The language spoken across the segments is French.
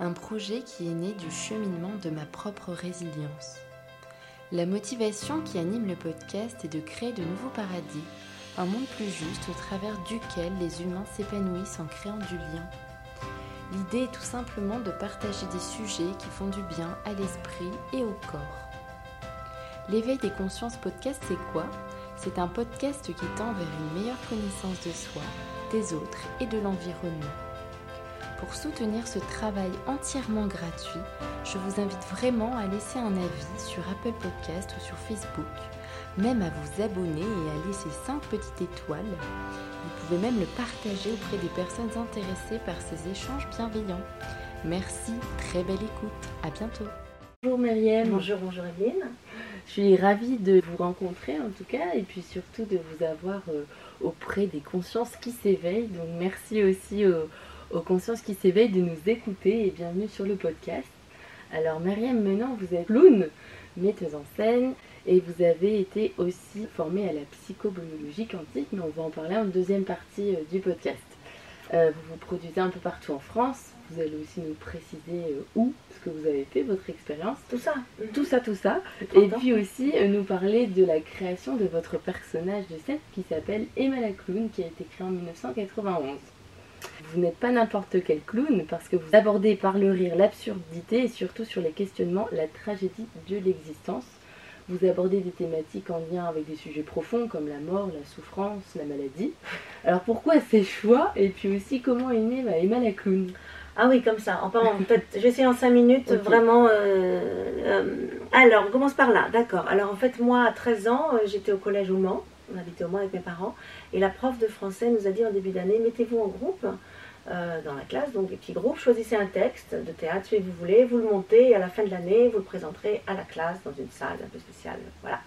un projet qui est né du cheminement de ma propre résilience. La motivation qui anime le podcast est de créer de nouveaux paradis, un monde plus juste au travers duquel les humains s'épanouissent en créant du lien. L'idée est tout simplement de partager des sujets qui font du bien à l'esprit et au corps. L'éveil des consciences podcast, c'est quoi? C'est un podcast qui tend vers une meilleure connaissance de soi, des autres et de l'environnement. Pour soutenir ce travail entièrement gratuit, je vous invite vraiment à laisser un avis sur Apple Podcast ou sur Facebook, même à vous abonner et à laisser 5 petites étoiles. Vous pouvez même le partager auprès des personnes intéressées par ces échanges bienveillants. Merci, très belle écoute, à bientôt. Bonjour Myriam. Bonjour, bonjour Evelyne. Je suis ravie de vous rencontrer en tout cas et puis surtout de vous avoir euh, auprès des consciences qui s'éveillent. Donc merci aussi aux, consciences qui s'éveillent de nous écouter et bienvenue sur le podcast. Alors Myriam, maintenant vous êtes clown, metteuse en scène et vous avez été aussi formée à la psychobiologie quantique, mais on va en parler en deuxième partie euh, du podcast. Euh, vous vous produisez un peu partout en France, vous allez aussi nous préciser où que vous avez fait, votre expérience. Tout ça. Tout ça, tout ça. Et puis aussi euh, nous parler de la création de votre personnage de scène qui s'appelle Emma la Clown, qui a été créé en 1991. Vous n'êtes pas n'importe quel clown parce que vous abordez par le rire l'absurdité et surtout sur les questionnements la tragédie de l'existence. Vous abordez des thématiques en lien avec des sujets profonds comme la mort, la souffrance, la maladie. Alors pourquoi ces choix et puis aussi comment est née Emma la Clown? Ah oui, comme ça. En parlant, peut-être, je vais essayer en 5 minutes, vraiment. Euh, euh, alors, on commence par là, d'accord. Alors, en fait, moi, à 13 ans, euh, j'étais au collège au Mans. On habitait au Mans avec mes parents. Et la prof de français nous a dit en début d'année mettez-vous en groupe dans la classe, donc des petits groupes, choisissez un texte de théâtre, si vous voulez, vous le montez et à la fin de l'année, vous le présenterez à la classe dans une salle un peu spéciale. Voilà.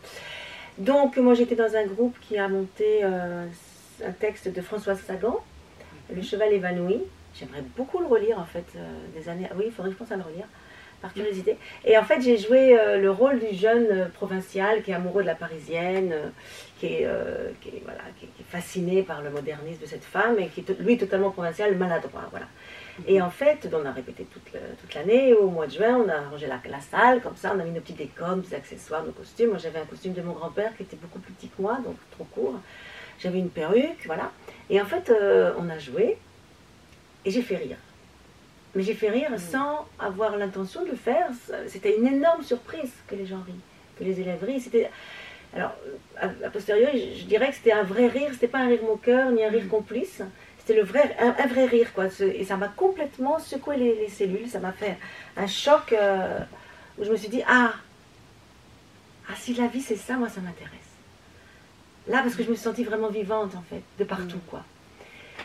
Donc, moi, j'étais dans un groupe qui a monté un texte de Françoise Sagan, Le cheval évanoui. J'aimerais beaucoup le relire en fait, euh, des années. Oui, il faudrait que je pense à le relire, par curiosité. Et en fait, j'ai joué euh, le rôle du jeune euh, provincial qui est amoureux de la parisienne, qui, est, qui, est, voilà, qui, est, fasciné par le modernisme de cette femme et qui est lui totalement provincial, maladroit. Voilà. Et en fait, on a répété toute, l'année. Au mois de juin, on a rangé la, la, salle, comme ça, on a mis nos petits décoms, des accessoires, nos costumes. Moi, j'avais un costume de mon grand-père qui était beaucoup plus petit que moi, donc trop court. J'avais une perruque, voilà. Et en fait, on a joué. Et j'ai fait rire. Mais j'ai fait rire sans avoir l'intention de le faire. C'était une énorme surprise que les gens rient, que les élèves rient. C'était. Alors, a, posteriori, je, dirais que c'était un vrai rire, c'était pas un rire moqueur ni un rire mm. complice. C'était le vrai, un, vrai rire, quoi. Et ça m'a complètement secoué les, cellules. Ça m'a fait un choc euh, où je me suis dit Ah, ah si la vie c'est ça, moi ça m'intéresse. Là, parce que je me suis sentie vraiment vivante, en fait, de partout, mm. quoi.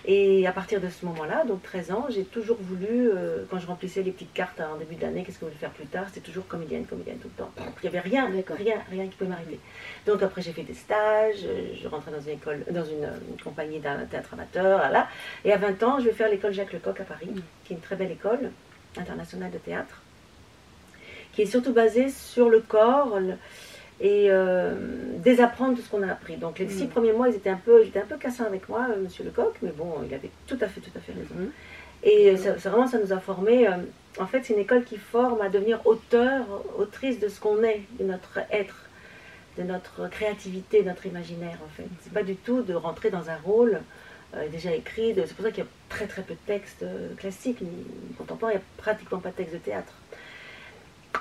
Et à partir de ce moment-là, donc 13 ans, j'ai toujours voulu, euh, quand je remplissais les petites cartes en début d'année, qu'est-ce que je voulais faire plus tard, c'était toujours comédienne, comédienne tout le temps. il n'y avait rien, rien, rien qui pouvait m'arriver. Donc après j'ai fait des stages, euh, je rentrais dans une école, dans une, euh, compagnie d'un théâtre amateur, là, Et à 20 ans, je vais faire l'école Jacques Lecoq à Paris, qui est une très belle école internationale de théâtre, qui est surtout basée sur le corps, et euh, désapprendre tout ce qu'on a appris. Donc les six mm. premiers mois, ils étaient un peu, j'étais un peu cassant avec moi, euh, Monsieur Lecoq, mais bon, il avait tout à fait, tout à fait raison. Mm. Et ça, vraiment, ça nous a formés. Euh, en fait, c'est une école qui forme à devenir auteur, autrice de ce qu'on est, de notre être, de notre créativité, de notre imaginaire. En fait, c'est pas du tout de rentrer dans un rôle déjà écrit. C'est pour ça qu'il y a très très peu de textes classiques, contemporains. Il n'y a pratiquement pas de texte de théâtre.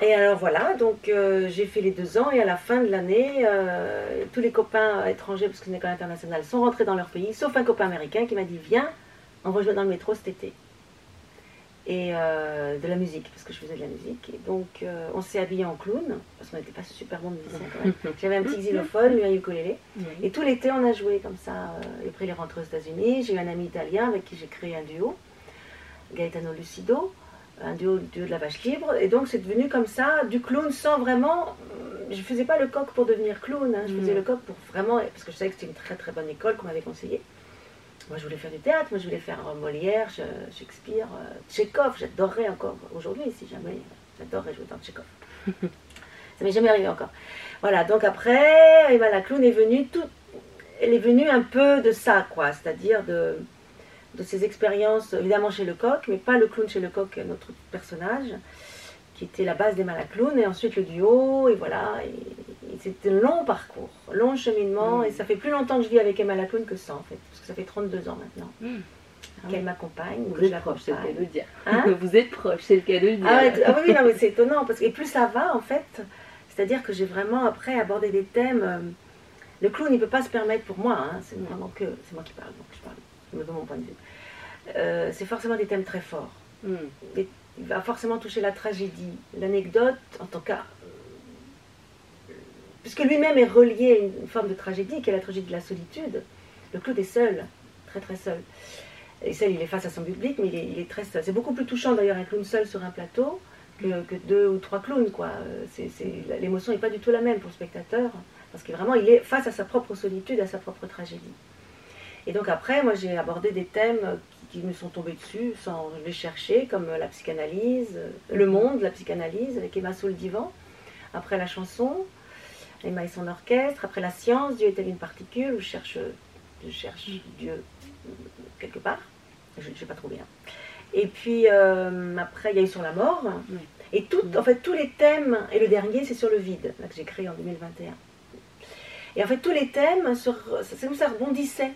Et alors voilà, donc euh, j'ai fait les deux ans et à la fin de l'année, euh, tous les copains étrangers, parce que c'est une école internationale, sont rentrés dans leur pays, sauf un copain américain qui m'a dit Viens, on va jouer dans le métro cet été. Et euh, de la musique, parce que je faisais de la musique. Et donc on s'est habillé en clown, parce qu'on n'était pas super bons musiciens quand même. J'avais un petit xylophone, lui un ukulélé. Et tout l'été on a joué comme ça. et après il est rentré aux États-Unis. J'ai eu un ami italien avec qui j'ai créé un duo, Gaetano Lucido un duo, duo, de la vache libre. Et donc c'est devenu comme ça, du clown sans vraiment... Je faisais pas le coq pour devenir clown, hein. je faisais mm. le coq pour vraiment... Parce que je savais que c'était une très très bonne école qu'on m'avait conseillé. Moi je voulais faire du théâtre, moi je voulais faire Molière, Shakespeare, euh, Tchekhov, j'adorerais encore aujourd'hui si jamais, j'adorerais jouer dans Tchekhov. ça m'est jamais arrivé encore. Voilà, donc après, Emma la clown est venue tout... Elle est venue un peu de ça, quoi, c'est-à-dire de de ses expériences, évidemment chez Lecoq, mais pas le clown chez Lecoq, notre personnage, qui était la base des Malaclowns, et ensuite le duo, et voilà. Et, c'était un long parcours, long cheminement, et ça fait plus longtemps que je vis avec Emma Laclown que ça, en fait, parce que ça fait 32 ans maintenant. Ah qu'elle m'accompagne. Vous êtes proche, c'est le cas de le dire. Hein vous êtes proche, c'est le cas de le dire. Ah, ah oui, non, mais c'est étonnant, parce que et plus ça va, en fait, c'est-à-dire que j'ai vraiment après abordé des thèmes. Euh, le clown, il ne peut pas se permettre pour moi, hein, c'est vraiment que. C'est moi qui parle, donc je parle de mon point de vue. Euh, c'est forcément des thèmes très forts. Hmm. il va forcément toucher la tragédie, l'anecdote, en tout cas. Euh, puisque lui-même est relié à une forme de tragédie, qui est la tragédie de la solitude. Le clown est seul, très très seul. Et seul, il est face à son public, mais il est, très seul. C'est beaucoup plus touchant d'ailleurs un clown seul sur un plateau que, que deux ou trois clowns. Quoi. l'émotion n'est pas du tout la même pour le spectateur, parce que vraiment, il est face à sa propre solitude, à sa propre tragédie. Et donc après, moi, j'ai abordé des thèmes qui, me sont tombés dessus sans les chercher, comme la psychanalyse, le monde, la psychanalyse, avec Emma sous le divan. Après la chanson, Emma et son orchestre. Après la science, Dieu est-elle une particule, où je cherche, je cherche Dieu quelque part. Je n'ai pas trouvé. Hein. Et puis euh, après, il y a eu sur la mort. Et tout, en fait, tous les thèmes, et le dernier, c'est sur le vide, là, que j'ai créé en 2021. Et en fait, tous les thèmes, c'est comme ça rebondissait.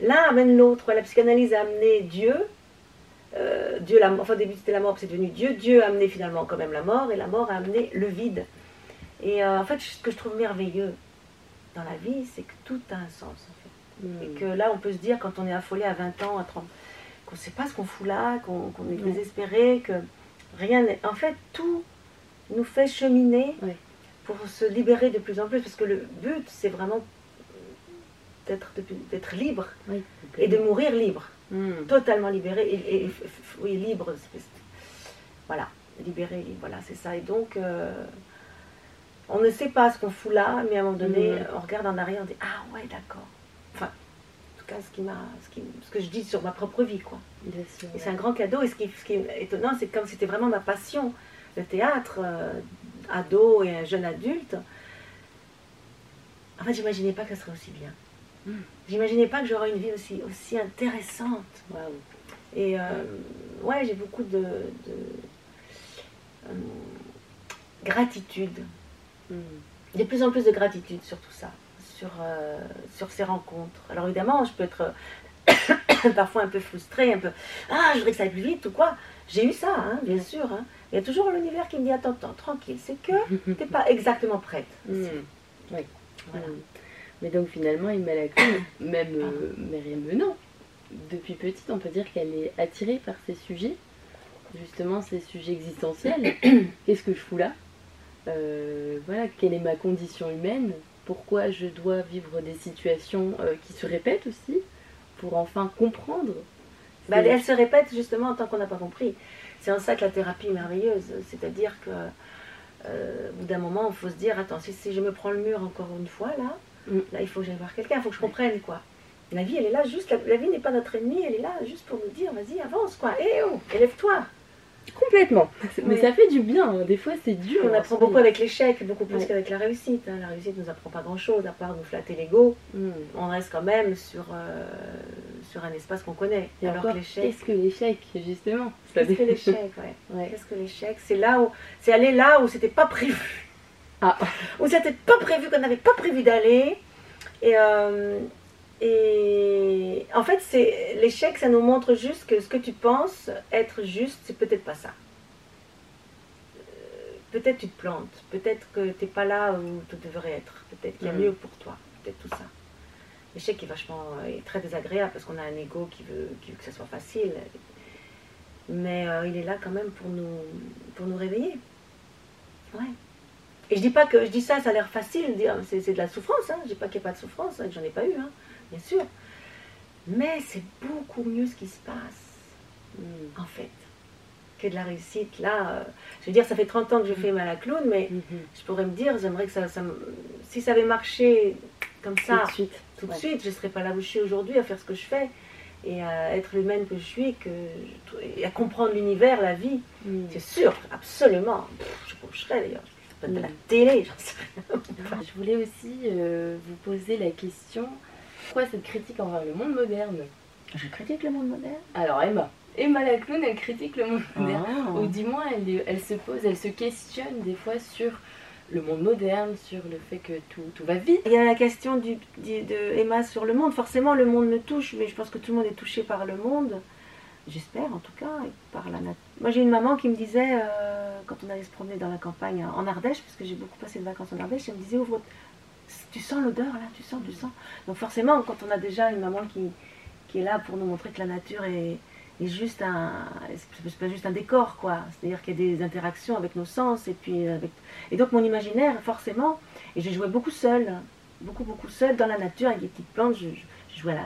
L'un amène l'autre. La psychanalyse a amené Dieu. Euh, Dieu la, enfin, au début, c'était la mort, puis c'est devenu Dieu. Dieu a amené finalement quand même la mort, et la mort a amené le vide. Et euh, en fait, ce que je trouve merveilleux dans la vie, c'est que tout a un sens. Et que là, on peut se dire, quand on est affolé à 20 ans, à 30, qu'on ne sait pas ce qu'on fout là, qu'on est désespéré, que rien n'est. En fait, tout nous fait cheminer pour se libérer de plus en plus, parce que le but, c'est vraiment d'être libre et de mourir libre, hmm. totalement libéré et, oui libre, voilà, libéré, libre, voilà, c'est ça. Et donc, euh, on ne sait pas ce qu'on fout là, mais à un moment donné, hmm. on regarde en arrière, on dit ah ouais, d'accord ce, qui m'a, ce, que je dis sur ma propre vie. Quoi. et c'est un grand cadeau. Et ce qui, ce qui est étonnant, c'est que comme c'était vraiment ma passion, le théâtre, euh, ado et un jeune adulte, en fait, j'imaginais pas que ça serait aussi bien. Hmm. J'imaginais pas que j'aurais une vie aussi, aussi intéressante. Et euh, ouais, j'ai beaucoup de, euh, gratitude. Hmm. De plus en plus de gratitude sur tout ça sur, euh, sur ces rencontres. Alors évidemment, je peux être parfois un peu frustrée, un peu Ah, je voudrais que ça aille plus vite ou quoi? J'ai eu ça, hein, bien sûr. Hein. Il y a toujours l'univers qui me dit Attends, attends, tranquille, c'est que tu n'es pas exactement prête. Hmm. Oui. Voilà. Mais donc finalement, il m'a la même euh, Myriam Menant, depuis petite, on peut dire qu'elle est attirée par ces sujets, justement ces sujets existentiels. Qu'est-ce que je fous là? Euh, Voilà, quelle est ma condition humaine? Pourquoi je dois vivre des situations euh, qui se répètent aussi, pour enfin comprendre? Bah, elle se répète justement en tant qu'on n'a pas compris. C'est en ça que la thérapie est merveilleuse. C'est-à-dire que euh, au bout d'un moment, il faut se dire, attends, si, je me prends le mur encore une fois, là. Là il faut que j'aille voir quelqu'un, il faut que je comprenne, quoi. La vie, elle est là juste, la, vie n'est pas notre ennemi, elle est là juste pour nous dire, vas-y, avance, quoi. Eh oh, élève-toi. Complètement. Mais ça fait du bien. Hein. Des fois, c'est dur. On apprend beaucoup avec l'échec, beaucoup plus qu'avec la réussite. Hein. La réussite ne nous apprend pas grand-chose, à part nous flatter l'ego. Hmm. On reste quand même sur, euh, sur un espace qu'on connaît. Et alors que l'échec. Qu'est-ce que l'échec, justement? Qu'est-ce que l'échec, ouais. Qu'est-ce que l'échec? C'est là où, c'est aller là où c'était pas prévu. Ah. Où c'était pas prévu, qu'on n'avait pas prévu d'aller. Et, euh, et en fait, c'est l'échec, ça nous montre juste que ce que tu penses être juste, c'est peut-être pas ça. Euh, peut-être tu te plantes, peut-être que tu n'es pas là où tu devrais être, peut-être qu'il y a mm. mieux pour toi, peut-être tout ça. L'échec est vachement est très désagréable parce qu'on a un ego qui veut, que ça soit facile, mais euh, il est là quand même pour nous, pour nous réveiller. Ouais. Et je dis pas que je dis ça, ça a l'air facile, dire c'est de la souffrance. Hein. Je dis pas qu'il n'y a pas de souffrance, hein, que j'en ai pas eu. Hein bien sûr. Mais c'est beaucoup mieux ce qui se passe, hmm. en fait, que de la réussite. Là, euh, je veux dire, ça fait 30 ans que je fais mal à clown, mais hmm. je pourrais me dire, j'aimerais que ça, Si ça avait marché comme ça, tout de suite, tout de suite je ne serais pas là où je suis aujourd'hui à faire ce que je fais et à être l'humaine que je suis, que et à comprendre l'univers, la vie. Hmm. C'est sûr, absolument. je coucherais d'ailleurs. De la télé, j'en sais rien. Je voulais aussi euh, vous poser la question pourquoi cette critique envers le monde moderne? Je critique le monde moderne? Alors Emma. Emma la clown, elle critique le monde moderne. Ah. Ou du moins, elle, elle se pose, elle se questionne des fois sur le monde moderne, sur le fait que tout, tout va vite. Il y a la question du, du- de Emma sur le monde. Forcément, le monde me touche, mais je pense que tout le monde est touché par le monde. J'espère en tout cas, par la nature. Moi, j'ai une maman qui me disait, euh, quand on allait se promener dans la campagne en Ardèche, parce que j'ai beaucoup passé de vacances en Ardèche, elle me disait, ouvre, tu sens l'odeur là, tu sens, tu sens. Donc forcément, quand on a déjà une maman qui, qui est là pour nous montrer que la nature est, juste un, c'est pas juste un décor, quoi. C'est-à-dire qu'il y a des interactions avec nos sens, et puis avec, et donc mon imaginaire, forcément, et j'ai joué beaucoup seule, beaucoup beaucoup seule dans la nature avec des petites plantes. Je, je- je jouais à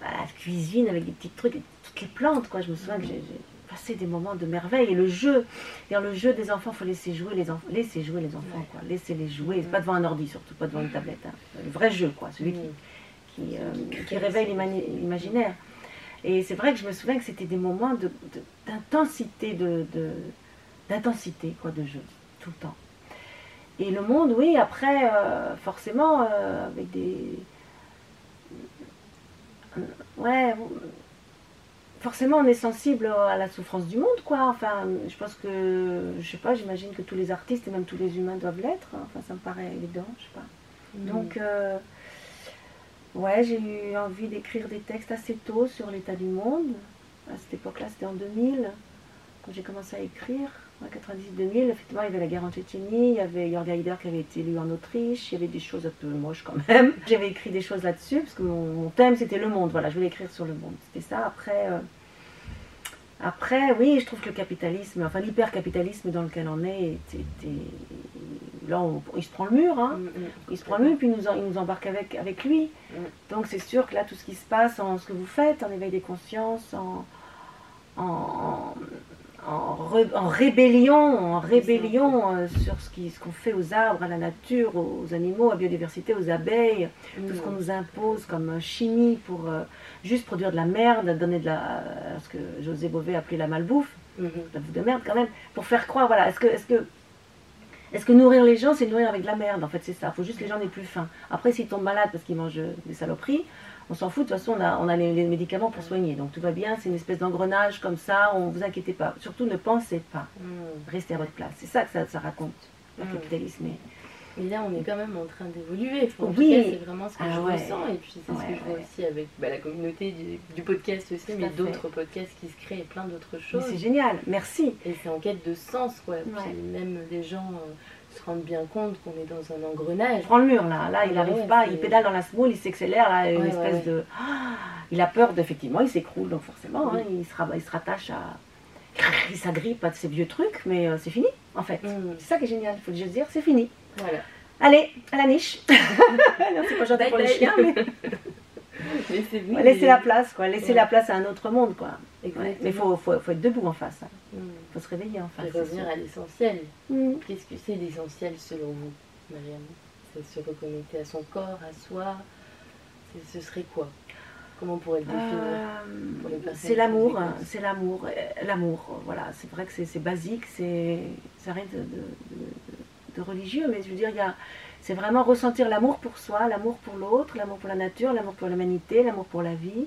la, cuisine avec des petits trucs, toutes les plantes, quoi. Je me souviens que j'ai passé des moments de merveille et le jeu, le jeu des enfants, faut laisser jouer les enfants, laisser jouer les enfants, quoi. Laissez les jouer, pas devant un ordi surtout, pas devant une tablette. hein. Le vrai jeu, quoi, celui qui, qui, euh, qui réveille l'imaginaire. Et c'est vrai que je me souviens que c'était des moments de- d'intensité, de, de- d'intensité quoi, de jeu, tout le temps. Et le monde, oui, après, euh, forcément, euh, avec des... Ouais, forcément, on est sensible à la souffrance du monde, quoi. Enfin, je pense que, je sais pas, j'imagine que tous les artistes et même tous les humains doivent l'être. hein. Enfin, ça me paraît évident, je sais pas. Donc, euh, ouais, j'ai eu envie d'écrire des textes assez tôt sur l'état du monde. À cette époque-là, c'était en 2000, quand j'ai commencé à écrire. En 98-2000, effectivement, il y avait la guerre en Tchétchénie, il y avait Jörg Haider qui avait été élu en Autriche, il y avait des choses un peu moches quand même. J'avais écrit des choses là-dessus, parce que mon, mon thème c'était le monde, voilà, je voulais écrire sur le monde. C'était ça. Après, euh, après, oui, je trouve que le capitalisme, enfin l'hypercapitalisme dans lequel on est, là, on- il se prend le mur, hein. Il se prend le puis il nous, en- il nous embarque avec, avec lui. Mm. Donc c'est sûr que là, tout ce qui se passe en ce que vous faites, en éveil des consciences, en, en, en, re- en rébellion, en rébellion euh, sur ce qu'on fait aux arbres, à la nature, aux animaux, à la biodiversité, aux abeilles, tout ce qu'on nous impose comme chimie pour euh, juste produire de la merde, donner de la, euh, ce que José Bové appelait la malbouffe. Mhm. la bouffe de merde quand même, pour faire croire, voilà, est-ce que, est-ce que, est-ce que nourrir les gens, c'est nourrir avec de la merde, en fait, c'est ça, il faut juste que les gens n'aient plus faim. Après, s'ils tombent malades parce qu'ils mangent des saloperies, on s'en fout, de toute façon, on a, on a les, les médicaments pour soigner, donc tout va bien, c'est une espèce d'engrenage comme ça, on vous inquiétez pas, surtout ne pensez pas, Mhm. restez à votre place, c'est ça que ça, ça raconte, le Mm. capitalisme. Mais là, on est quand même en train d'évoluer. Enfin, Oui. c'est vraiment ce que Ah je ouais. ressens. Et puis, c'est ce Ouais, que je vois aussi avec bah, la communauté du, du podcast aussi, mais d'autres podcasts qui se créent et plein d'autres Mais choses. c'est génial, merci. Et c'est en quête de sens, quoi. Puis même les gens euh, se rendent bien compte qu'on est dans un engrenage. Il prend le mur là, là il Ouais, n'arrive pas, il pédale dans la semoule, il s'accélère, là, une Ouais, espèce ouais, de... Ah, il a peur d'effectivement, il s'écroule, donc forcément, Oui. hein, il, se rab- il se rattache à... Il s'agrippe à ces vieux trucs, mais euh, c'est fini, en fait. Mhm. C'est ça qui est génial, il faut juste dire, c'est fini. Voilà. Allez, à la niche Non, c'est pas gentil pour les chiens, mais laissez la place, quoi. Laissez la place à un autre monde, quoi. Ouais. Mais il faut, faut, faut être debout en face. Il Mhm. faut se réveiller en face. Et revenir à l'essentiel. Mhm. Qu'est-ce que c'est l'essentiel selon vous, Marianne C'est se reconnecter à son corps, à soi Ce serait quoi? Comment on pourrait le définir Euh, personnes C'est l'amour, hein, c'est l'amour, euh, l'amour. Voilà, c'est vrai que c'est basique, c'est rien de, de- de- de religieux, mais je veux dire, il y a, c'est vraiment ressentir l'amour pour soi, l'amour pour l'autre, l'amour pour la nature, l'amour pour l'humanité, l'amour pour la vie.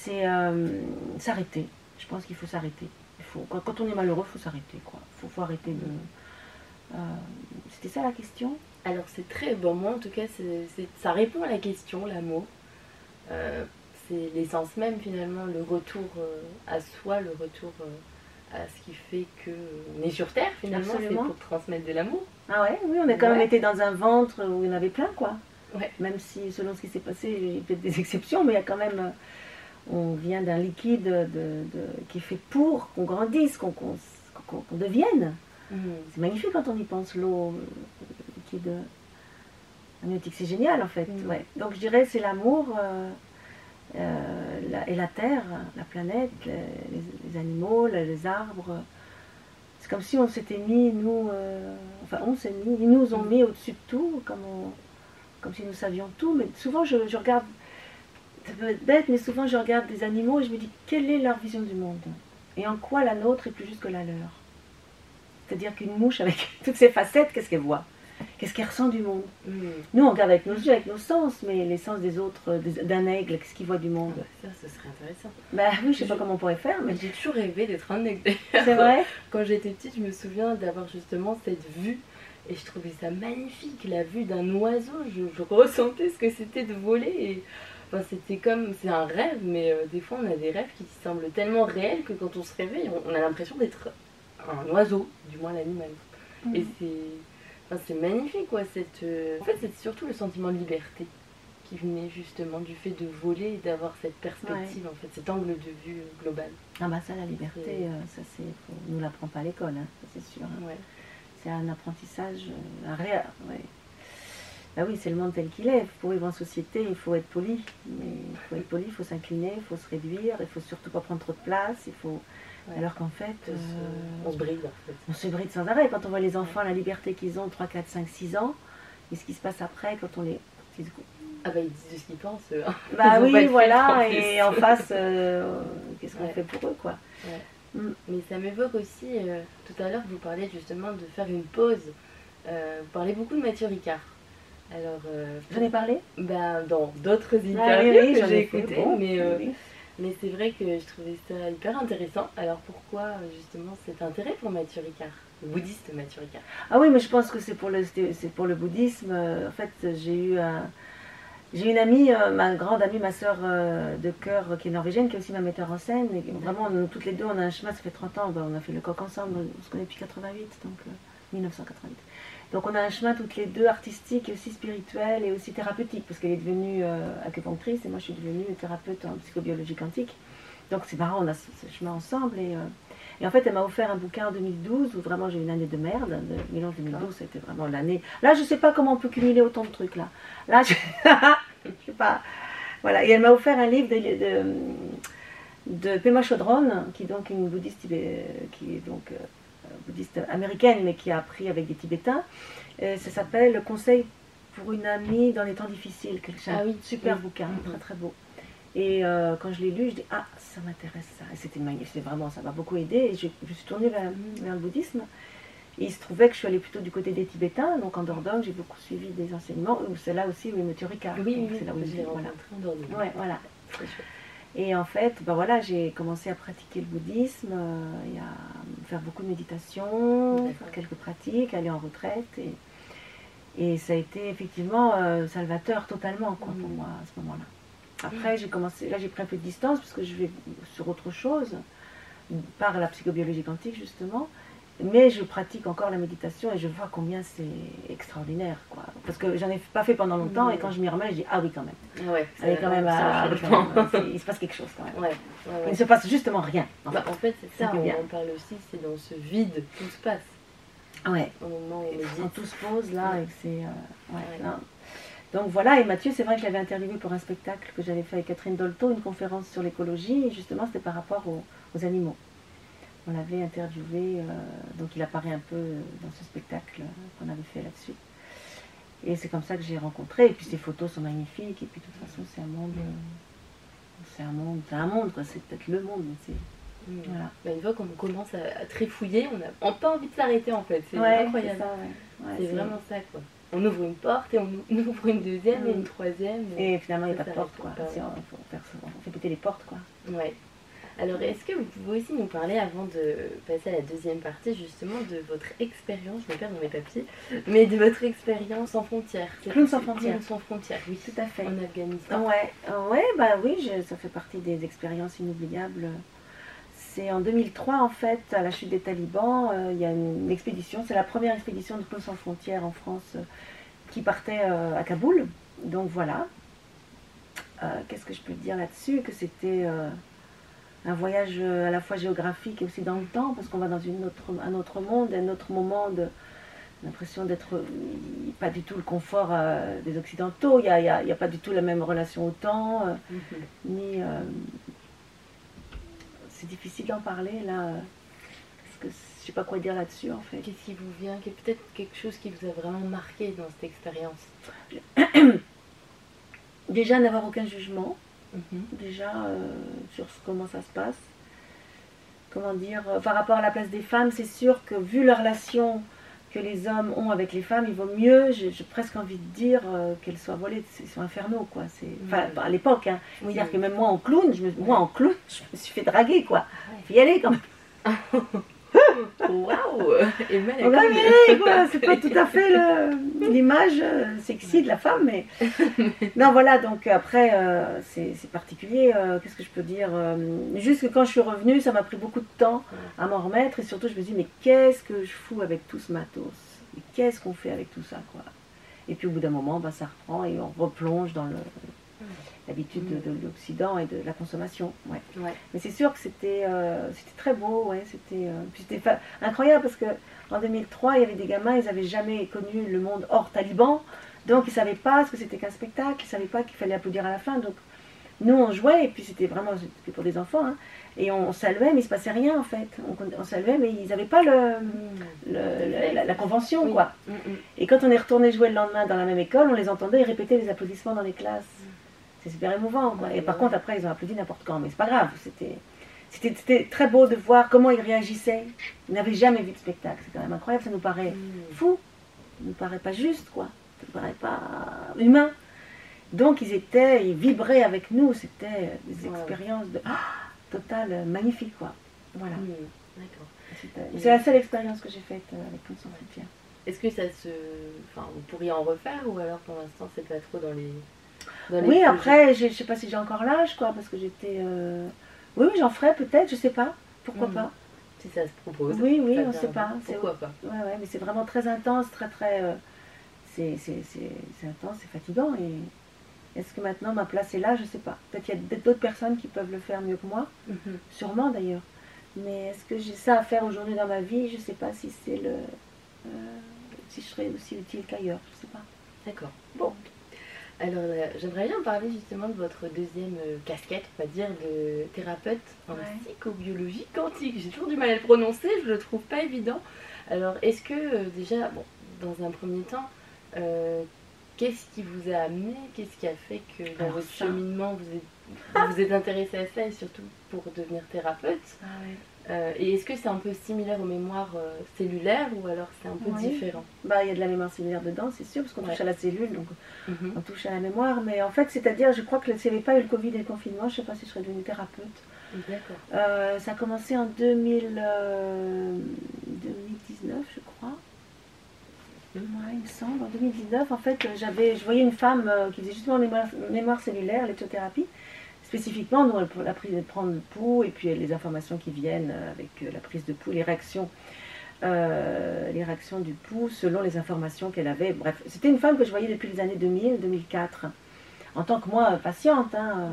C'est euh, s'arrêter. Je pense qu'il faut s'arrêter. Il faut, quand, quand on est malheureux, il faut s'arrêter. Quoi. Faut, faut arrêter de. euh, C'était ça la question? Alors c'est très bon, moi en tout cas ça répond à la question, l'amour. Euh, c'est l'essence même finalement, le retour à soi, le retour à ce qui fait qu'on est sur Terre finalement, c'est pour transmettre de l'amour. Ah ouais, oui, on a quand même été dans un ventre où il y en avait plein, quoi. Ouais. Même si, selon ce qui s'est passé, il y a peut-être des exceptions, mais il y a quand même. Euh, On vient d'un liquide de, de- qui est fait pour qu'on grandisse, qu'on devienne. C'est magnifique quand on y pense, l'eau euh, liquide amniotique, c'est génial en fait. Ouais. Donc je dirais c'est l'amour euh, euh, la- et la terre, la planète, les, animaux, les, les arbres. C'est comme si on s'était mis, nous, euh, enfin on s'est mis, ils nous ont Mm. mis au-dessus de tout, comme, on- comme si nous savions tout. Mais souvent je, je regarde, ça peut être bête, mais souvent je regarde des animaux et je me dis quelle est leur vision du monde? Et en quoi la nôtre est plus juste que la leur? C'est-à-dire qu'une mouche avec toutes ses facettes, qu'est-ce qu'elle voit? Qu'est-ce qu'elle ressent du monde? Mm. Nous, on regarde avec nos yeux, avec nos sens, mais les sens des autres, euh, d'un aigle, qu'est-ce qu'il voit du monde? Ça, ce serait intéressant. Bah oui, je sais pas comment on pourrait faire, mais Mais j'ai toujours rêvé d'être un aigle. c'est vrai? Quand j'étais petite, je me souviens d'avoir justement cette vue. Et je trouvais ça magnifique, la vue d'un oiseau. Je, je ressentais ce que c'était de voler. Et, enfin, c'était comme. C'est un rêve, mais euh, des fois, on a des rêves qui semblent tellement réels que quand on se réveille, on, on a l'impression d'être un oiseau, du moins l'animal. Et c'est. enfin, c'est magnifique, quoi. Cette, euh, En fait, c'est surtout le sentiment de liberté qui venait justement du fait de voler et d'avoir cette perspective, en fait, cet angle de vue euh, global. Ah bah ça, la liberté, euh, ça c'est, faut- on nous l'apprend pas à l'école, hein, ça, c'est sûr. hein. Ouais. C'est un apprentissage, un. Ouais. Bah oui, c'est le monde tel qu'il est. Pour vivre en société, il faut être poli. Mais il faut être poli, il faut s'incliner, il faut se réduire, il faut surtout pas prendre trop de place. Il faut... Ouais. Alors qu'en fait, On se- euh, on se bride, en fait. on se bride sans arrêt. Quand on voit les enfants, la liberté qu'ils ont, 3, 4, 5, 6 ans, et ce qui se passe après quand on les... Ah bah ils disent ce qu'ils pensent. Bah Ils ont pas oui, voilà, en et en face, euh, qu'est-ce qu'on Ouais. fait pour eux, quoi Mais ça m'évoque aussi, euh, tout à l'heure vous parliez justement de faire une pause. Euh, vous parlez beaucoup de Mathieu Ricard. Alors, euh, J'en ai parlé ben, dans d'autres interviews Ah oui, oui, que j'ai écoutées, bon, mais, euh, oui. mais c'est vrai que je trouvais ça hyper intéressant. Alors pourquoi justement cet intérêt pour Mathieu Ricard Le bouddhiste Mathieu Ricard? Ah oui, mais je pense que c'est pour le, c'est pour le bouddhisme. En fait, j'ai eu un, j'ai une amie, euh, ma grande amie, ma sœur euh, de cœur, qui est norvégienne, qui est aussi ma metteur en scène. Et vraiment, nous, toutes les deux, on a un chemin, ça fait 30 ans, ben, on a fait le coq ensemble, on se connaît depuis 88, donc euh, 1988. Donc on a un chemin toutes les deux artistique et aussi spirituel et aussi thérapeutique, parce qu'elle est devenue euh, acupunctrice et moi je suis devenue thérapeute en psychobiologie quantique. Donc c'est marrant, on a ce, ce chemin ensemble. Et, euh, et en fait, elle m'a offert un bouquin en 2012 où vraiment j'ai eu une année de merde. De mélange 2012, c'était vraiment l'année. Là, je sais pas comment on peut cumuler autant de trucs là. Là, je, je sais pas. Voilà. Et elle m'a offert un livre de, de, de Pema Chodron, qui est donc une bouddhiste tibé- qui est donc euh, bouddhiste américaine, mais qui a appris avec des Tibétains. Et ça s'appelle Le Conseil pour une amie dans les temps difficiles. C'est Ah oui, super oui. bouquin, Mhm. très très beau. Et euh, quand je l'ai lu, je dis ah ça m'intéresse ça. Et c'était magnifique, vraiment ça m'a beaucoup aidé. Et je, je suis tournée vers, vers le bouddhisme. Et il se trouvait que je suis allée plutôt du côté des Tibétains, donc en Dordogne, j'ai beaucoup suivi des enseignements. C'est là aussi où est Mathieu Ricard. Oui, c'est là où je l'ai rencontré en Dordogne. Ouais, voilà. Et en fait, ben voilà, j'ai commencé à pratiquer le bouddhisme, euh, et à faire beaucoup de méditation, faire quelques pratiques, aller en retraite. Et, et ça a été effectivement euh, salvateur totalement quoi, pour Mhm. moi à ce moment-là. Après, j'ai commencé, là j'ai pris un peu de distance parce que je vais sur autre chose, par la psychobiologie quantique justement. Mais je pratique encore la méditation et je vois combien c'est extraordinaire. Quoi. Parce que j'en ai pas fait pendant longtemps et quand je m'y remets, je dis ah oui quand même. Ah ouais, est quand même, à- quand c'est- il se passe quelque chose quand même. Ouais. Il ne se passe justement rien. en Bah, fait. en fait, c'est Ça on bien. en parle aussi, c'est dans ce vide tout se passe. Ouais. Au moment où on tout se pose là et que c'est. euh. Donc voilà, et Mathieu, c'est vrai que je l'avais interviewé pour un spectacle que j'avais fait avec Catherine Dolto, une conférence sur l'écologie, et justement c'était par rapport aux, aux animaux. On l'avait interviewé, euh, donc il apparaît un peu dans ce spectacle qu'on avait fait là-dessus. Et c'est comme ça que j'ai rencontré, et puis ses photos sont magnifiques, et puis de toute façon c'est un monde. euh, c'est un monde, c'est un monde, quoi, c'est peut-être le monde, mais c'est. Voilà. Bah, une fois qu'on commence à, à trifouiller, on n'a pas envie de s'arrêter en fait. C'est Ouais, incroyable. c'est ouais. Ouais, vraiment ça quoi. On ouvre une porte et on ouvre une deuxième et Mm. une troisième. Et finalement, il n'y a pas de porte, quoi. pas. Si on, fait péter les portes, quoi. Ouais. Alors, est-ce que vous pouvez aussi nous parler, avant de passer à la deuxième partie, justement, de votre expérience, je me perds dans mes papiers, mais de votre expérience en frontières? Clown sans frontières. Sans frontières, oui. Tout à fait. En Afghanistan. Ouais, euh, ouais, bah oui, je- ça fait partie des expériences inoubliables. C'est en 2003, en fait, à la chute des talibans, euh, il y a une, expédition, c'est la première expédition de Clown sans frontières en France euh, qui partait euh, à Kaboul. Donc voilà. Qu'est-ce que je peux dire là-dessus? Que c'était un voyage euh, à la fois géographique et aussi dans le temps, parce qu'on va dans une autre, un autre monde, un autre moment de l'impression d'être euh, pas du tout le confort euh, des occidentaux, il n'y a, y a- il y a pas du tout la même relation au temps, euh, Mhm. ni euh, c'est difficile d'en parler là, parce que je sais pas quoi dire là-dessus en fait. Qu'est-ce qui vous vient Qu'est peut-être quelque chose qui vous a vraiment marqué dans cette expérience? Déjà n'avoir aucun jugement, Mhm. déjà euh, sur comment ça se passe. Comment dire, euh, par rapport à la place des femmes, c'est sûr que vu la relation que les hommes ont avec les femmes, il vaut mieux, j'ai presque envie de dire, euh, qu'elles soient volées, ils sont infernaux, quoi. C'est, enfin, à l'époque, hein. C'est-à-dire que même moi en clown, je me, moi en clown, je me suis fait draguer, quoi. Faut y aller quand même. Waouh quoi. C'est pas tout à fait l'image euh, sexy de la femme, mais. non, voilà, donc après, euh, c'est particulier. Qu'est-ce que je peux dire Juste que quand je suis revenue, ça m'a pris beaucoup de temps à m'en remettre, et surtout, je me dis, mais qu'est-ce que je fous avec tout ce matos? Qu'est-ce qu'on fait avec tout ça, quoi? Et puis au bout d'un moment, bah, ça reprend et on replonge dans l'habitude de, l'Occident et de la consommation. Ouais. Mais c'est sûr que c'était euh, très beau, ouais, c'était euh, incroyable parce que en 2003, il y avait des gamins, ils n'avaient jamais connu le monde hors taliban, donc ils ne savaient pas ce que c'était qu'un spectacle, ils ne savaient pas qu'il fallait applaudir à la fin. Donc nous, on jouait, et puis c'était vraiment pour des enfants, hein, et on, saluait, mais il ne se passait rien en fait. On, saluait, mais ils n'avaient pas le, la, convention, quoi. Mm, mm. Et quand on est retourné jouer le lendemain dans la même école, on les entendait répéter les applaudissements dans les classes. C'est super émouvant, quoi. Et par contre, après, ils ont applaudi n'importe quand, mais c'est pas grave. C'était. C'était très beau de voir comment ils réagissaient. Ils n'avaient jamais vu de spectacle. C'est quand même incroyable. Ça nous paraît mm. fou. Ça nous paraît pas juste, quoi. Ça nous paraît pas humain. Donc ils étaient, ils vibraient avec nous. C'était des expériences de. Ah total euh, magnifique, quoi. Voilà. D'accord. C'est la seule expérience que j'ai faite euh, avec Conscience Chrétien. Est-ce que ça se. Enfin, vous pourriez en refaire ou alors pour l'instant c'est pas trop dans les. Oui, après, je sais pas si j'ai encore l'âge, quoi, parce que j'étais. Euh, oui, oui, j'en ferai peut-être, je sais pas. Pourquoi hmm. pas Si ça se propose. Oui, oui, on ne sait pas. Pourquoi pas? Ouais, ouais, mais c'est vraiment très intense, très, très. C'est intense, c'est fatigant et est-ce que maintenant ma place est là? Je ne sais pas. Peut-être qu'il y a d'autres personnes qui peuvent le faire mieux que moi. Mhm. Sûrement d'ailleurs. Mais est-ce que j'ai ça à faire aujourd'hui dans ma vie? Je ne sais pas si c'est le. Euh, si je serais aussi utile qu'ailleurs. Je ne sais pas. D'accord. Bon. Alors, euh, j'aimerais bien parler justement de votre deuxième euh, casquette, on va dire, de thérapeute en psychobiologie quantique. J'ai toujours du mal à le prononcer, je le trouve pas évident. Alors, est-ce que déjà, bon, dans un premier temps, Qu'est-ce qui vous a amené Qu'est-ce qui a fait que dans votre cheminement vous êtes, vous êtes intéressé à ça et surtout pour devenir thérapeute? Ah euh, Et est-ce que c'est un peu similaire aux mémoires euh, cellulaires ou alors c'est un peu différent? Bah il y a de la mémoire cellulaire dedans, c'est sûr, parce qu'on touche à la cellule, donc mhm. on touche à la mémoire. Mais en fait, c'est-à-dire, je crois que s'il n'y avait pas eu le Covid et le confinement, je ne sais pas si je serais devenue thérapeute. D'accord. Euh, ça a commencé en 2000, 2019, je crois il me semble, en 2019, en fait, j'avais, je voyais une femme euh, qui faisait justement mémoire, mémoire cellulaire, l'éthiothérapie. Spécifiquement, nous, elle a pris de prendre le pouls et puis les informations qui viennent euh, avec euh, la prise de pouls, les réactions, les réactions du pouls selon les informations qu'elle avait. Bref, c'était une femme que je voyais depuis les années 2000, 2004, en tant que moi patiente. Hein,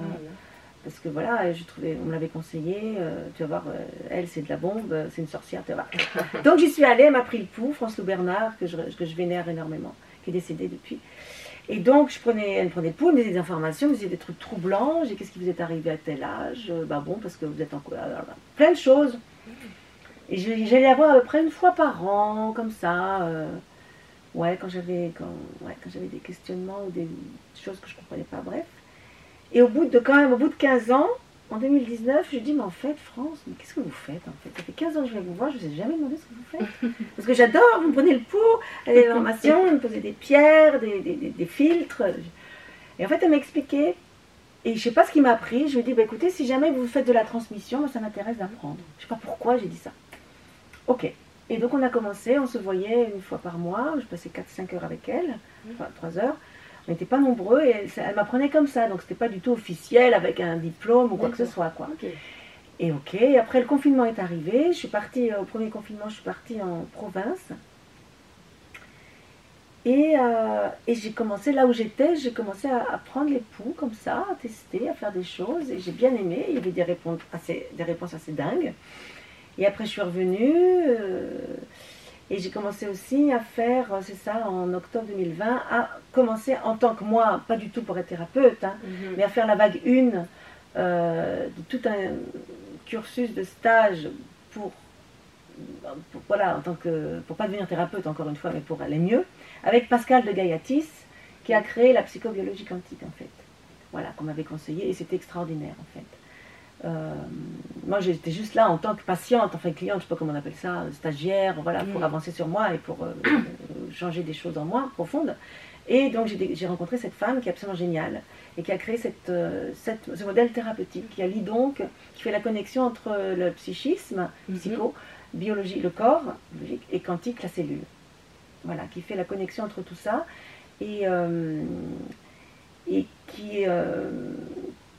parce que voilà, je trouvais, on me l'avait conseillé, euh, tu vas voir, euh, elle c'est de la bombe, euh, c'est une sorcière, tu vas voir. Donc j'y suis allée, elle m'a pris le pouls, François Bernard, que je, que je vénère énormément, qui est décédé depuis. Et donc je prenais, elle prenait elle me des informations, me disait des trucs troublants, j'ai qu'est-ce qui vous est arrivé à tel âge, bah bon, parce que vous êtes en quoi, plein de choses. Et j'allais la voir à peu près une fois par an, comme ça. ouais, quand j'avais quand, ouais, quand des questionnements ou des choses que je ne comprenais pas, bref. Et au bout de quand même, au bout de 15 ans, en 2019, je dis, mais en fait, France, mais qu'est-ce que vous faites en fait? Ça fait 15 ans que je vais vous voir, je ne vous ai jamais demandé ce que vous faites. Parce que j'adore, vous me prenez le pouls, les informations, vous me posez des pierres, des, filtres. Et en fait, elle m'a expliqué, et je ne sais pas ce qui m'a appris, je lui ai dit, bah, écoutez, si jamais vous faites de la transmission, moi, ça m'intéresse d'apprendre. Je ne sais pas pourquoi j'ai dit ça. Ok. Et donc on a commencé, on se voyait une fois par mois, je passais 4-5 heures avec elle, enfin 3 heures. On n'était pas nombreux et elle, m'apprenait comme ça, donc c'était pas du tout officiel avec un diplôme ou quoi que ce soit. Quoi. Et ok, après le confinement est arrivé, je suis partie, euh, au premier confinement, je suis partie en province. Et, euh, et j'ai commencé, là où j'étais, j'ai commencé à, prendre les poux comme ça, à tester, à faire des choses. Et j'ai bien aimé, il y avait des réponses assez, des réponses assez dingues. Et après, je suis revenue. Euh, et j'ai commencé aussi à faire, euh, c'est ça, en octobre 2020, à commencer en tant que moi, pas du tout pour être thérapeute, hein, mhm. mais à faire la vague 1 euh, de tout un cursus de stage pour, voilà, en tant que, pour pas devenir thérapeute encore une fois, mais pour aller mieux, avec Pascal de Gaiatis, qui a créé la psychobiologie quantique en fait. Voilà, qu'on m'avait conseillé, et c'était extraordinaire en fait. Euh, moi, j'étais juste là en tant que patiente, enfin cliente, je sais pas comment on appelle ça, stagiaire, voilà, pour Mm. avancer sur moi et pour euh, euh, changer des choses en moi profondes. Et donc, j'ai rencontré cette femme qui est absolument géniale et qui a créé cette, cette- ce modèle thérapeutique qui allie donc, qui fait la connexion entre le psychisme, Mhm. psycho, biologie, le corps, biologique, et quantique, la cellule. Voilà, qui fait la connexion entre tout ça et, euh, et qui, euh,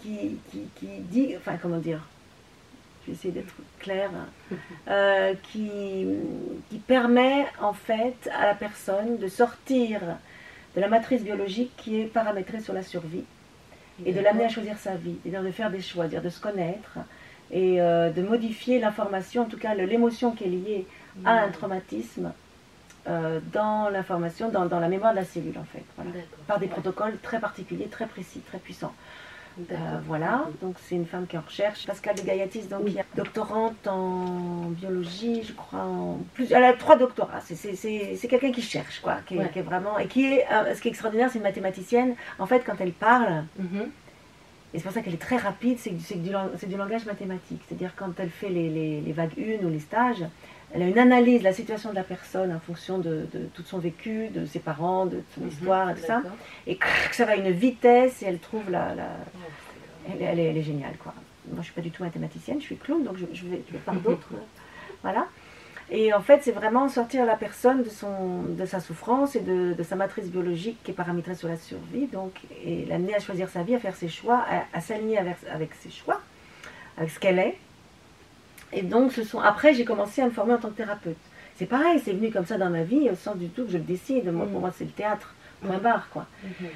qui, qui, qui dit, enfin comment dire, je vais essayer d'être claire, euh, qui, qui permet en fait à la personne de sortir de la matrice biologique qui est paramétrée sur la survie et de l'amener à choisir sa vie, c'est-à-dire de faire des choix, c'est-à-dire de se connaître et euh, de modifier l'information, en tout cas l'émotion qui est liée à un traumatisme euh, dans l'information, dans, dans la mémoire de la cellule en fait, voilà. Par des Ouais. protocoles très particuliers, très précis, très puissants. Euh, voilà, donc c'est une femme qui est en recherche. Pascal de Gaillatis, donc Oui. qui est doctorante en biologie, je crois, en plus, elle a trois doctorats. C'est- C'est c'est- c'est quelqu'un qui cherche, quoi, qui est, Ouais. qui est vraiment et qui est. euh, ce qui est extraordinaire, c'est une mathématicienne. En fait, quand elle parle, Mhm. et c'est pour ça qu'elle est très rapide, c'est du, du langage mathématique. C'est-à-dire quand elle fait les, les- les vagues 1 ou les stages, elle a une analyse de la situation de la personne en fonction de, de tout son vécu, de ses parents, de son Mhm. histoire et tout ça. Et ça va à une vitesse et elle trouve la- elle, elle est, elle est géniale, quoi. Moi, je suis pas du tout mathématicienne, je suis clown, donc je, je vais, je vais par d'autres. euh, voilà. Et en fait, c'est vraiment sortir la personne de, son, de sa souffrance et de, de sa matrice biologique qui est paramétrée sur la survie, donc, et l'amener à choisir sa vie, à faire ses choix, à, à s'aligner avec, avec ses choix, avec ce qu'elle est. Et donc, ce sont, après, j'ai commencé à me former en tant que thérapeute. C'est pareil, c'est venu comme ça dans ma vie, sans du tout que je le décide. Moi, Pour Mm. moi, c'est le théâtre, point barre, quoi. Mhm.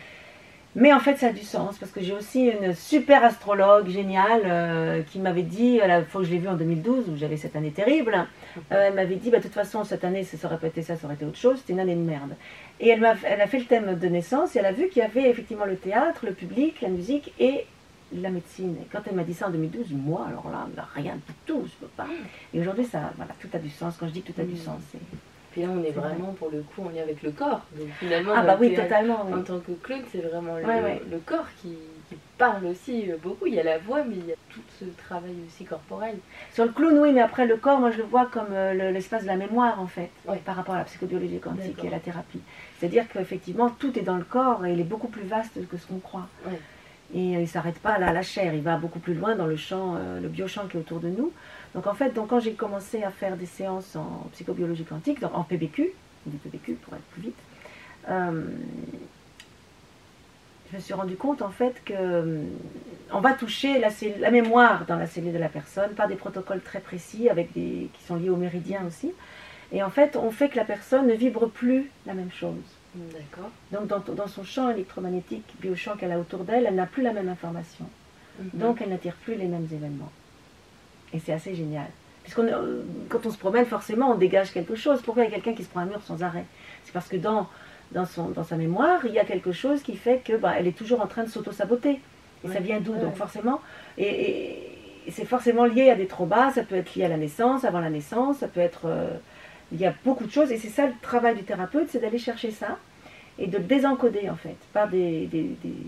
Mais en fait, ça a du sens parce que j'ai aussi une super astrologue géniale euh, qui m'avait dit, à la fois que je l'ai vue en 2012, où j'avais cette année terrible, euh, elle m'avait dit, bah, de toute façon, cette année, ça aurait pas été ça, ça aurait été autre chose, c'était une année de merde. Et elle, m'a, elle a fait le thème de naissance et elle a vu qu'il y avait effectivement le théâtre, le public, la musique et la médecine. Et quand elle m'a dit ça en 2012, moi, alors là, rien du tout, je peux pas. Et aujourd'hui, ça, voilà, tout a du sens. Quand je dis que tout a du Mm. sens, c'est... Puis là, on est vrai. vraiment pour le coup en lien avec le corps. Donc finalement, Ah bah oui, totalement. oui. En tant que clown, c'est vraiment le, Ouais, ouais. le corps qui, qui parle aussi euh, beaucoup. Il y a la voix, mais il y a tout ce travail aussi corporel. Sur le clown, oui, mais après le corps, moi je le vois comme euh, le- l'espace de la mémoire en fait, Ouais. par rapport à la psychobiologie quantique et la thérapie. C'est-à-dire qu'effectivement, tout est dans le corps et il est beaucoup plus vaste que ce qu'on croit. Et euh, il ne s'arrête pas là à la chair, il va beaucoup plus loin dans le champ, euh, le biochamp qui est autour de nous. Donc en fait, donc, quand j'ai commencé à faire des séances en psychobiologie quantique, donc en PBQ, dit PBQ pour être plus vite, euh, je me suis rendu compte en fait que on va toucher la, la mémoire dans la cellule de la personne par des protocoles très précis avec des qui sont liés aux méridiens aussi. Et en fait, on fait que la personne ne vibre plus la même chose. D'accord. Donc dans, dans son champ électromagnétique, biochamp qu'elle a autour d'elle, elle n'a plus la même information. Mhm. Donc elle n'attire plus les mêmes événements. Et c'est assez génial. Puisqu'on, euh, quand on se promène, forcément, on dégage quelque chose. Pourquoi il y a quelqu'un qui se prend un mur sans arrêt? C'est parce que dans, dans, son, dans sa mémoire, il y a quelque chose qui fait que bah, elle est toujours en train de s'auto-saboter. Et ça vient d'où Ouais, Donc forcément, et c'est forcément lié à des traumas, ça peut être lié à la naissance, avant la naissance, ça peut être... euh, il y a beaucoup de choses, et c'est ça le travail du thérapeute, c'est d'aller chercher ça, et de le désencoder en fait, par des, des, des-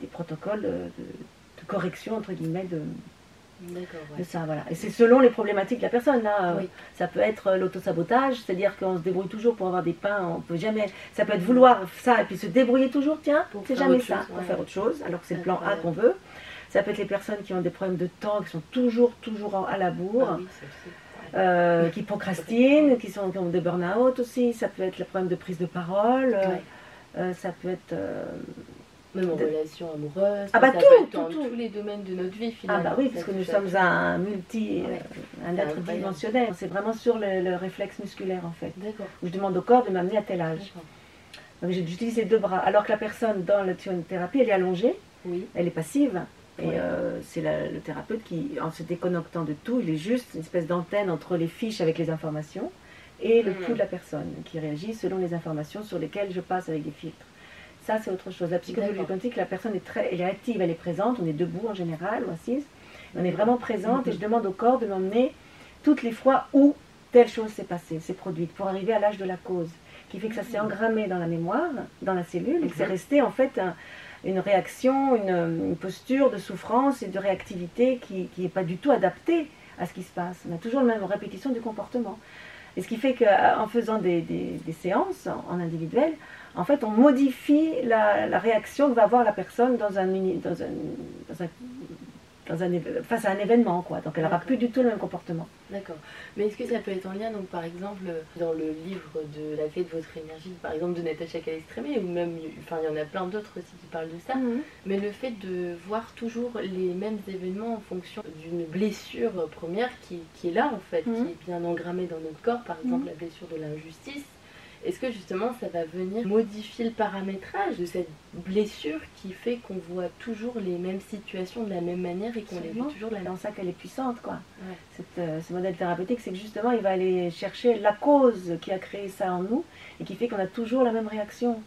des protocoles de, correction, entre guillemets, de, ça, voilà. Et c'est selon les problématiques de la personne. Là, Euh, Oui. ça peut être euh, l'autosabotage, c'est-à-dire qu'on se débrouille toujours pour avoir des pains. On peut jamais. Ça peut être vouloir ça et puis se débrouiller toujours. Tiens, c'est jamais ça chose, pour ouais. faire autre chose. Alors que c'est le plan A qu'on veut. Ça peut être les personnes qui ont des problèmes de temps, qui sont toujours, toujours à la bourre. Ah oui. Euh, qui procrastinent, qui, sont, qui ont des burn-out aussi, ça peut être le problème de prise de parole, euh, Ouais. euh, ça peut être... euh, Même en de- relation amoureuse. Ah bah ça tout, peut être tout, dans tout. tous les domaines de notre vie Ah finalement. bah oui, parce que nous sommes un multi, Ouais. euh, un être dimensionnel. C'est vraiment sur le, le réflexe musculaire en fait. D'accord. Où je demande au corps de m'amener à tel âge. Donc j'utilise les deux bras. Alors que la personne dans la thérapie, elle est allongée, Oui. elle est passive. Et Ouais. euh, c'est le thérapeute qui, en se déconnectant de tout, il est juste une espèce d'antenne entre les fiches avec les informations et le Mhm. pouls de la personne qui réagit selon les informations sur lesquelles je passe avec des filtres. Ça, c'est autre chose. La psychologie quantique, la personne est très, elle est active, elle est présente, on est debout en général ou assise. On est vraiment présente et je demande au corps de m'emmener toutes les fois où telle chose s'est passée, s'est produite, pour arriver à l'âge de la cause, qui fait que ça s'est engrammé dans la mémoire, dans la cellule, et que c'est Mhm. resté en fait un, une réaction, une, posture de souffrance et de réactivité qui n'est pas du tout adaptée à ce qui se passe. On a toujours la même répétition du comportement. Et ce qui fait qu'en faisant des, séances en, individuel, en fait, on modifie la, réaction que va avoir la personne dans un, dans un, dans un face à un événement, quoi. Donc elle n'aura plus du tout le même comportement. D'accord. Mais est-ce que ça peut être en lien, donc par exemple, dans le livre de La clé de votre énergie, par exemple de Natacha Calestrémé, ou même, enfin il y en a plein d'autres aussi qui parlent de ça, Mhm. mais le fait de voir toujours les mêmes événements en fonction d'une blessure première qui, qui est là en fait, Mhm. qui est bien engrammée dans notre corps, par exemple Mhm. la blessure de l'injustice, est-ce que justement ça va venir modifier le paramétrage de cette blessure qui fait qu'on voit toujours les mêmes situations de la même manière et qu'on les vit toujours de la C'est même dans ça qu'elle est puissante, quoi. Ouais. Cette, euh, ce modèle thérapeutique, c'est que justement, il va aller chercher la cause qui a créé ça en nous et qui fait qu'on a toujours la même réaction.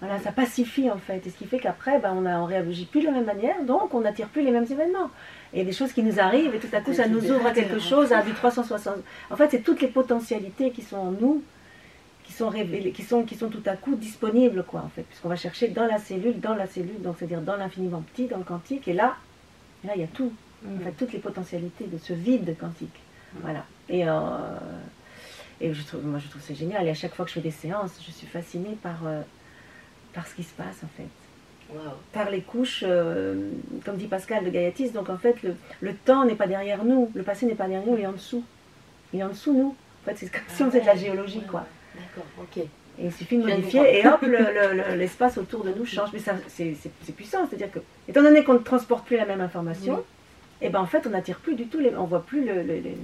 Voilà, ça pacifie en fait. Et ce qui fait qu'après, ben, on ne réagit plus de la même manière, donc on n'attire plus les mêmes événements. Et il y a des choses qui nous arrivent et tout à coup, ça nous ouvre à quelque chose, à du 360. En fait, c'est toutes les potentialités qui sont en nous qui sont qui sont, qui sont tout à coup disponibles, quoi, en fait, puisqu'on va chercher dans la cellule, dans la cellule, donc c'est-à-dire dans l'infiniment petit, dans le quantique, et là, là, il y a tout, en fait, toutes les potentialités de ce vide quantique, voilà. Et, euh, et je trouve, moi, je trouve c'est génial. Et à chaque fois que je fais des séances, je suis fascinée par, euh, par ce qui se passe, en fait par les couches, euh, comme dit Pascal de Gaiatis. Donc en fait, le, le temps n'est pas derrière nous, le passé n'est pas derrière nous, il est en dessous. Il est en dessous nous. En fait, c'est comme si on faisait de la géologie, Ouais, quoi. ouais. D'accord, ok. Et il suffit de modifier et hop, le- le- le- l'espace autour de nous change. Mais ça, c'est puissant, c'est-à-dire que, étant donné qu'on ne transporte plus la même information, Oui. et ben en fait, on n'attire plus du tout, les, on voit plus le- le- les,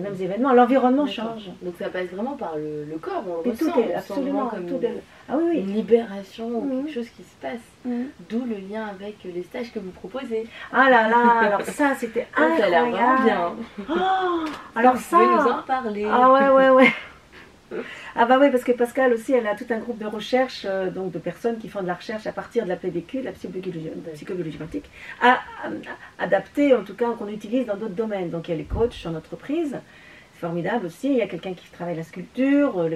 mêmes événements. L'environnement change. Donc ça passe vraiment par le, corps, on le ressent, tout est absolument comme tout une, est- Ah oui, oui. une libération ou quelque chose qui se passe. D'où le lien avec les stages que vous proposez. Ah là là, alors ça, c'était Ça, ça a l'air vraiment incroyable. bien. Oh, alors ça, Vous pouvez nous en parler. Ah ouais, ouais, ouais. Ah bah oui, parce que Pascal aussi, elle a tout un groupe de recherche, euh, donc de personnes qui font de la recherche à partir de la PBQ, de la psychobiologie, de la psychobiologie quantique, à, à- adaptée en tout cas qu'on utilise dans d'autres domaines. Donc il y a les coachs en entreprise, c'est formidable aussi. Il y a quelqu'un qui travaille la sculpture, euh,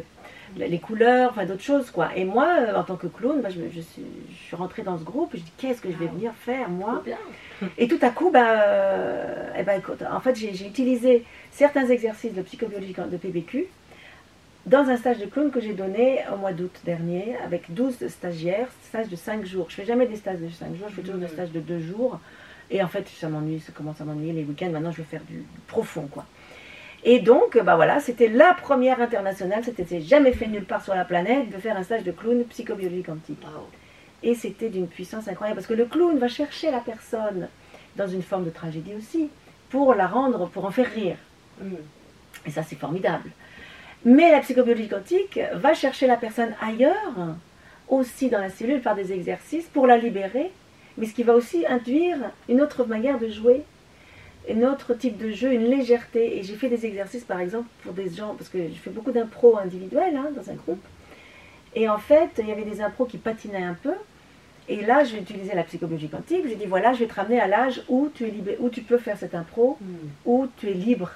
les, les couleurs, enfin d'autres choses quoi. Et moi, euh, en tant que clown, bah, je, suis, je suis rentrée dans ce groupe. Je dis qu'est-ce que je vais Ah. venir faire moi et tout à coup, bah, euh, eh ben, écoute, en fait, j'ai j'ai utilisé certains exercices de psychobiologie de PBQ dans un stage de clown que j'ai donné au mois d'août dernier avec 12 stagiaires, stage de 5 jours. Je fais jamais des stages de 5 jours, je fais toujours des stages de 2 jours. Et en fait, ça m'ennuie, ça commence à m'ennuyer les week-ends. Maintenant, je veux faire du, du profond, quoi. Et donc, bah voilà, c'était la première internationale, c'était jamais fait nulle part sur la planète de faire un stage de clown psychobiologie quantique. Waouh. Et c'était d'une puissance incroyable parce que le clown va chercher la personne dans une forme de tragédie aussi pour la rendre, pour en faire rire. Mhm. Et ça, c'est formidable. Mais la psychobiologie quantique va chercher la personne ailleurs, aussi dans la cellule, par des exercices pour la libérer, mais ce qui va aussi induire une autre manière de jouer, un autre type de jeu, une légèreté. Et j'ai fait des exercices, par exemple, pour des gens, parce que je fais beaucoup d'impro individuels hein, dans un groupe. Et en fait, il y avait des impros qui patinaient un peu. Et là, j'ai utilisé la psychologie quantique. J'ai dit voilà, je vais te ramener à l'âge où tu es libé- où tu peux faire cette impro, Mhm. où tu es libre,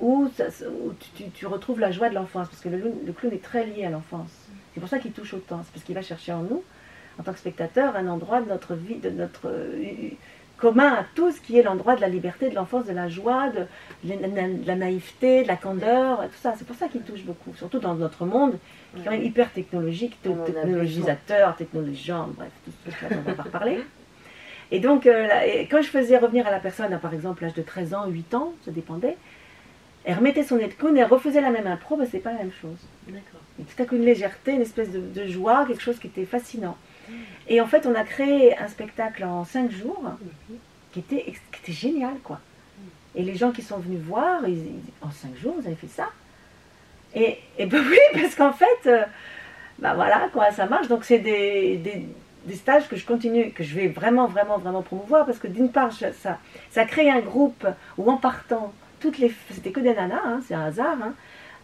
où, ça- où tu, tu- tu retrouves la joie de l'enfance. Parce que le, clown- le clown est très lié à l'enfance. C'est pour ça qu'il touche autant. C'est parce qu'il va chercher en nous, en tant que spectateur, un endroit de notre vie, de notre euh, commun à tous, qui est l'endroit de la liberté, de l'enfance, de la joie, de, de la, naïveté, de la candeur, tout ça. C'est pour ça qu'il touche beaucoup. Surtout dans notre monde qui est quand même hyper technologique, technologisateur, technologiant, bref, tout ce dont on va pas reparler. Et donc, euh, quand je faisais revenir à la personne, à, par exemple, l'âge de 13 ans, 8 ans, ça dépendait, elle remettait son nez de et elle refaisait la même impro, ben, c'est pas la même chose. D'accord. Tout à coup, une légèreté, une espèce de, de joie, quelque chose qui était fascinant. Et en fait, on a créé un spectacle en 5 jours Mhm. qui était, qui était génial, quoi. Et les gens qui sont venus voir, ils, ils- en 5 jours, vous avez fait ça Et, et ben oui, parce qu'en fait, euh, bah voilà, quoi, ça marche. Donc c'est des, des, des stages que je continue, que je vais vraiment, vraiment, vraiment promouvoir, parce que d'une part, ça, ça crée un groupe où en partant, toutes les, c'était que des nanas, hein, c'est un hasard, hein,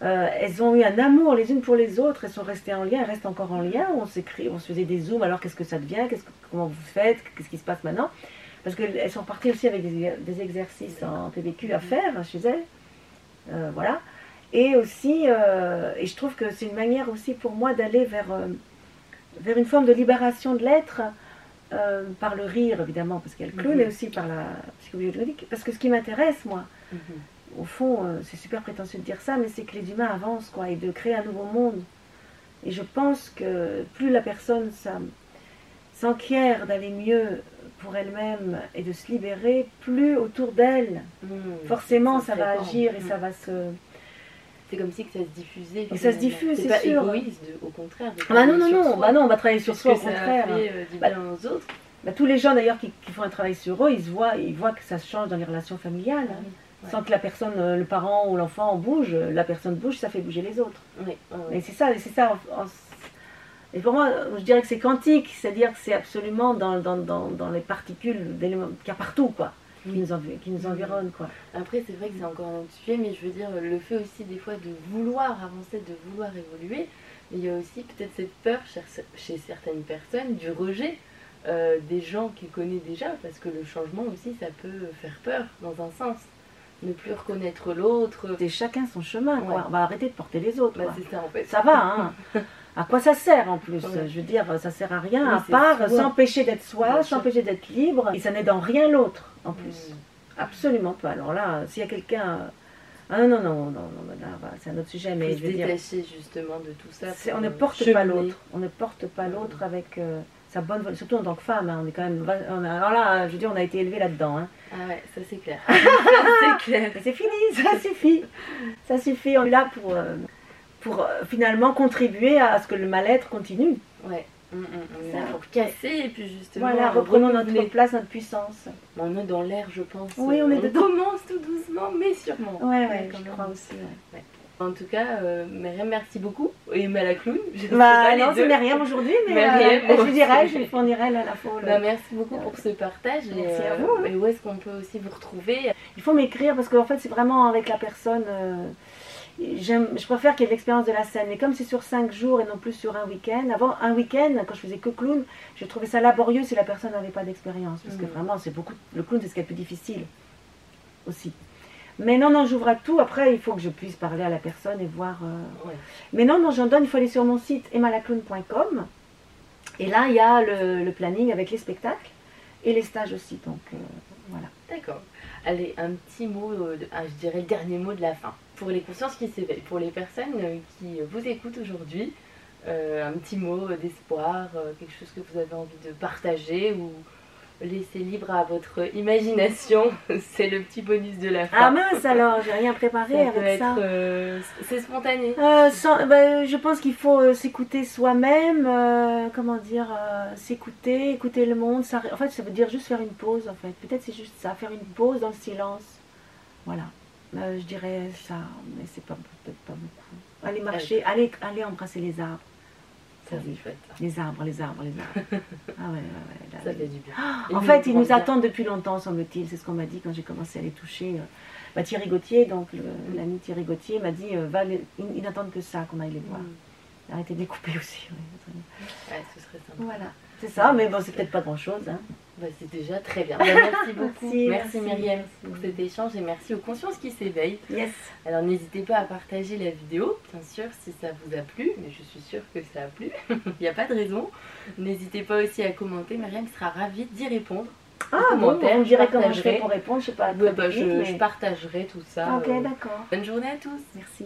euh, elles ont eu un amour les unes pour les autres, elles sont restées en lien, elles restent encore en lien. On s'écrit, on se faisait des zooms. Alors qu'est-ce que ça devient que- Comment vous faites Qu'est-ce qui se passe maintenant? Parce qu'elles sont parties aussi avec des, des exercices en PBQ à faire chez elles. Euh, voilà. Et aussi, euh, et je trouve que c'est une manière aussi pour moi d'aller vers, vers une forme de libération de l'être par le rire évidemment, parce qu'il y a le clown, Mhm. mais aussi par la psychologie. Parce que ce qui m'intéresse, moi, Au fond, euh, c'est super prétentieux de dire ça, mais c'est que les humains avancent, quoi, et de créer un nouveau monde. Et je pense que plus la personne s'enquiert d'aller mieux pour elle-même et de se libérer, plus autour d'elle, Mhm. forcément, Ça va répand. agir et Mhm. ça va se... C'est comme si que ça se diffusait. Et ça se diffuse, c'est pas sûr. égoïste, de- au contraire. de Ah bah non, non, non, soi, bah non, on va travailler sur soi au contraire. fait euh, du Bah, bien aux autres. Bah, tous les gens d'ailleurs qui, qui font un travail sur eux, ils voient, ils voient que ça se change dans les relations familiales. hein. Ouais. Sans que la personne, euh, le parent ou l'enfant bouge, la personne bouge, ça fait bouger les autres. Oui. Et c'est ça, et c'est ça. et pour moi, je dirais que c'est quantique, c'est-à-dire que c'est absolument dans, dans, dans, dans les particules d'éléments qu'il y a partout, quoi, qui nous, qui nous environnent, quoi. Après, c'est vrai que c'est encore un autre sujet, mais je veux dire, le fait aussi des fois de vouloir avancer, de vouloir évoluer, mais il y a aussi peut-être cette peur chez, chez certaines personnes du rejet euh, des gens qu'ils connaissent déjà, parce que le changement aussi, ça peut faire peur dans un sens. Ne plus reconnaître l'autre. C'est chacun son chemin, quoi. Ouais. On va arrêter de porter les autres, Bah, c'est ça en fait. Ça va, hein À quoi ça sert en plus Ouais. Je veux dire, ça sert à rien, Oui, à part s'empêcher d'être soi, s'empêcher d'être libre, et ça n'est dans rien l'autre, en plus. Mm. Absolument pas. Alors là, s'il y a quelqu'un. Ah non, non, non, non, non, bah, c'est un autre sujet, mais Faut je se veux dire. détacher justement de tout ça. On ne porte pas l'autre. On ne porte pas l'autre avec euh, sa bonne. Surtout en tant que femme, hein, on est quand même. on a- alors là, je veux dire, on a été élevé là-dedans. hein. Ah ouais, ça c'est clair. c'est clair. C'est fini, ça suffit. Ça suffit. On est là pour, euh, pour euh, finalement contribuer à ce que le mal-être continue. Ouais. Mm, mm, On est Ça. là pour casser et puis justement. Voilà, reprenons notre place, notre puissance. On est dans l'air, je pense. Oui, on est dedans. commence tout doucement, mais sûrement. Ouais, ouais, quand je crois aussi. ouais. En tout cas, euh, Myriam, merci beaucoup. Et Clown. je sais Bah pas non, c'est Myriam aujourd'hui, mais Myriam, euh, je aussi. dirais, je lui fournirai la, la Bah, merci beaucoup pour ce partage. et, Merci à euh, vous, hein. Et où est-ce qu'on peut aussi vous retrouver? Il faut m'écrire parce qu'en fait, c'est vraiment avec la personne. euh, j'aime- je préfère qu'il y ait de l'expérience de la scène. Mais comme c'est sur cinq jours et non plus sur un week-end, avant un week-end, quand je faisais que clown, je trouvais ça laborieux si la personne n'avait pas d'expérience. Parce que Mhm. vraiment, c'est beaucoup. Le clown, c'est ce qui est le plus difficile aussi. Mais non, non, j'ouvre à tout. Après, il faut que je puisse parler à la personne et voir. euh, Ouais. Mais non, non, j'en donne. Il faut aller sur mon site emmalaclown.com. Et là, il y a le, le planning avec les spectacles et les stages aussi. Donc euh, voilà. D'accord. Allez, un petit mot, euh, de- ah, je dirais le dernier mot de la fin. Pour les consciences qui s'éveillent, pour les personnes euh, qui vous écoutent aujourd'hui, un petit mot d'espoir, quelque chose que vous avez envie de partager ou laisser libre à votre imagination. C'est le petit bonus de la fin. Ah mince alors, j'ai rien ça préparé peut avec ça. euh, c'est spontané. Euh, sans- bah, je pense qu'il faut euh, s'écouter soi-même, comment dire, s'écouter, écouter le monde. Ça, en fait, ça veut dire juste faire une pause, en fait. Peut-être c'est juste ça, faire une pause dans le silence. Voilà. Je dirais ça, mais c'est pas peut-être pas beaucoup. Allez marcher, allez, allez embrasser les arbres. Ça c'est chouette. ça. Les arbres, les arbres, les arbres. Ah ouais, ouais, ouais. là, Ça oui. fait du bien. Ah, En fait, ils nous bien. attendent depuis longtemps, semble-t-il. C'est ce qu'on m'a dit quand j'ai commencé à les toucher. euh. Bah, Thierry Gauthier, donc le- l'ami Thierry Gauthier, m'a dit euh, va les- ils, ils n'attendent que ça, qu'on aille les voir. Mm. Arrêtez de les couper aussi. Ouais, ce serait sympa. Voilà, c'est ça, mais bon, c'est peut-être pas grand-chose. Hein. Bah, c'est déjà très bien. Bah, merci beaucoup. Merci, merci, merci, Myriam pour cet échange et merci aux consciences qui s'éveillent. Yes. Alors n'hésitez pas à partager la vidéo, bien sûr, si ça vous a plu, mais je suis sûre que ça a plu. Il n'y a pas de raison. N'hésitez pas aussi à commenter. Myriam sera ravie d'y répondre. Ah bon, on dirait je comment je fais partagerai. pour répondre, je sais pas. Bah, très je, partagerai tout ça. Ah, Ok, euh. d'accord. Bonne journée à tous. Merci.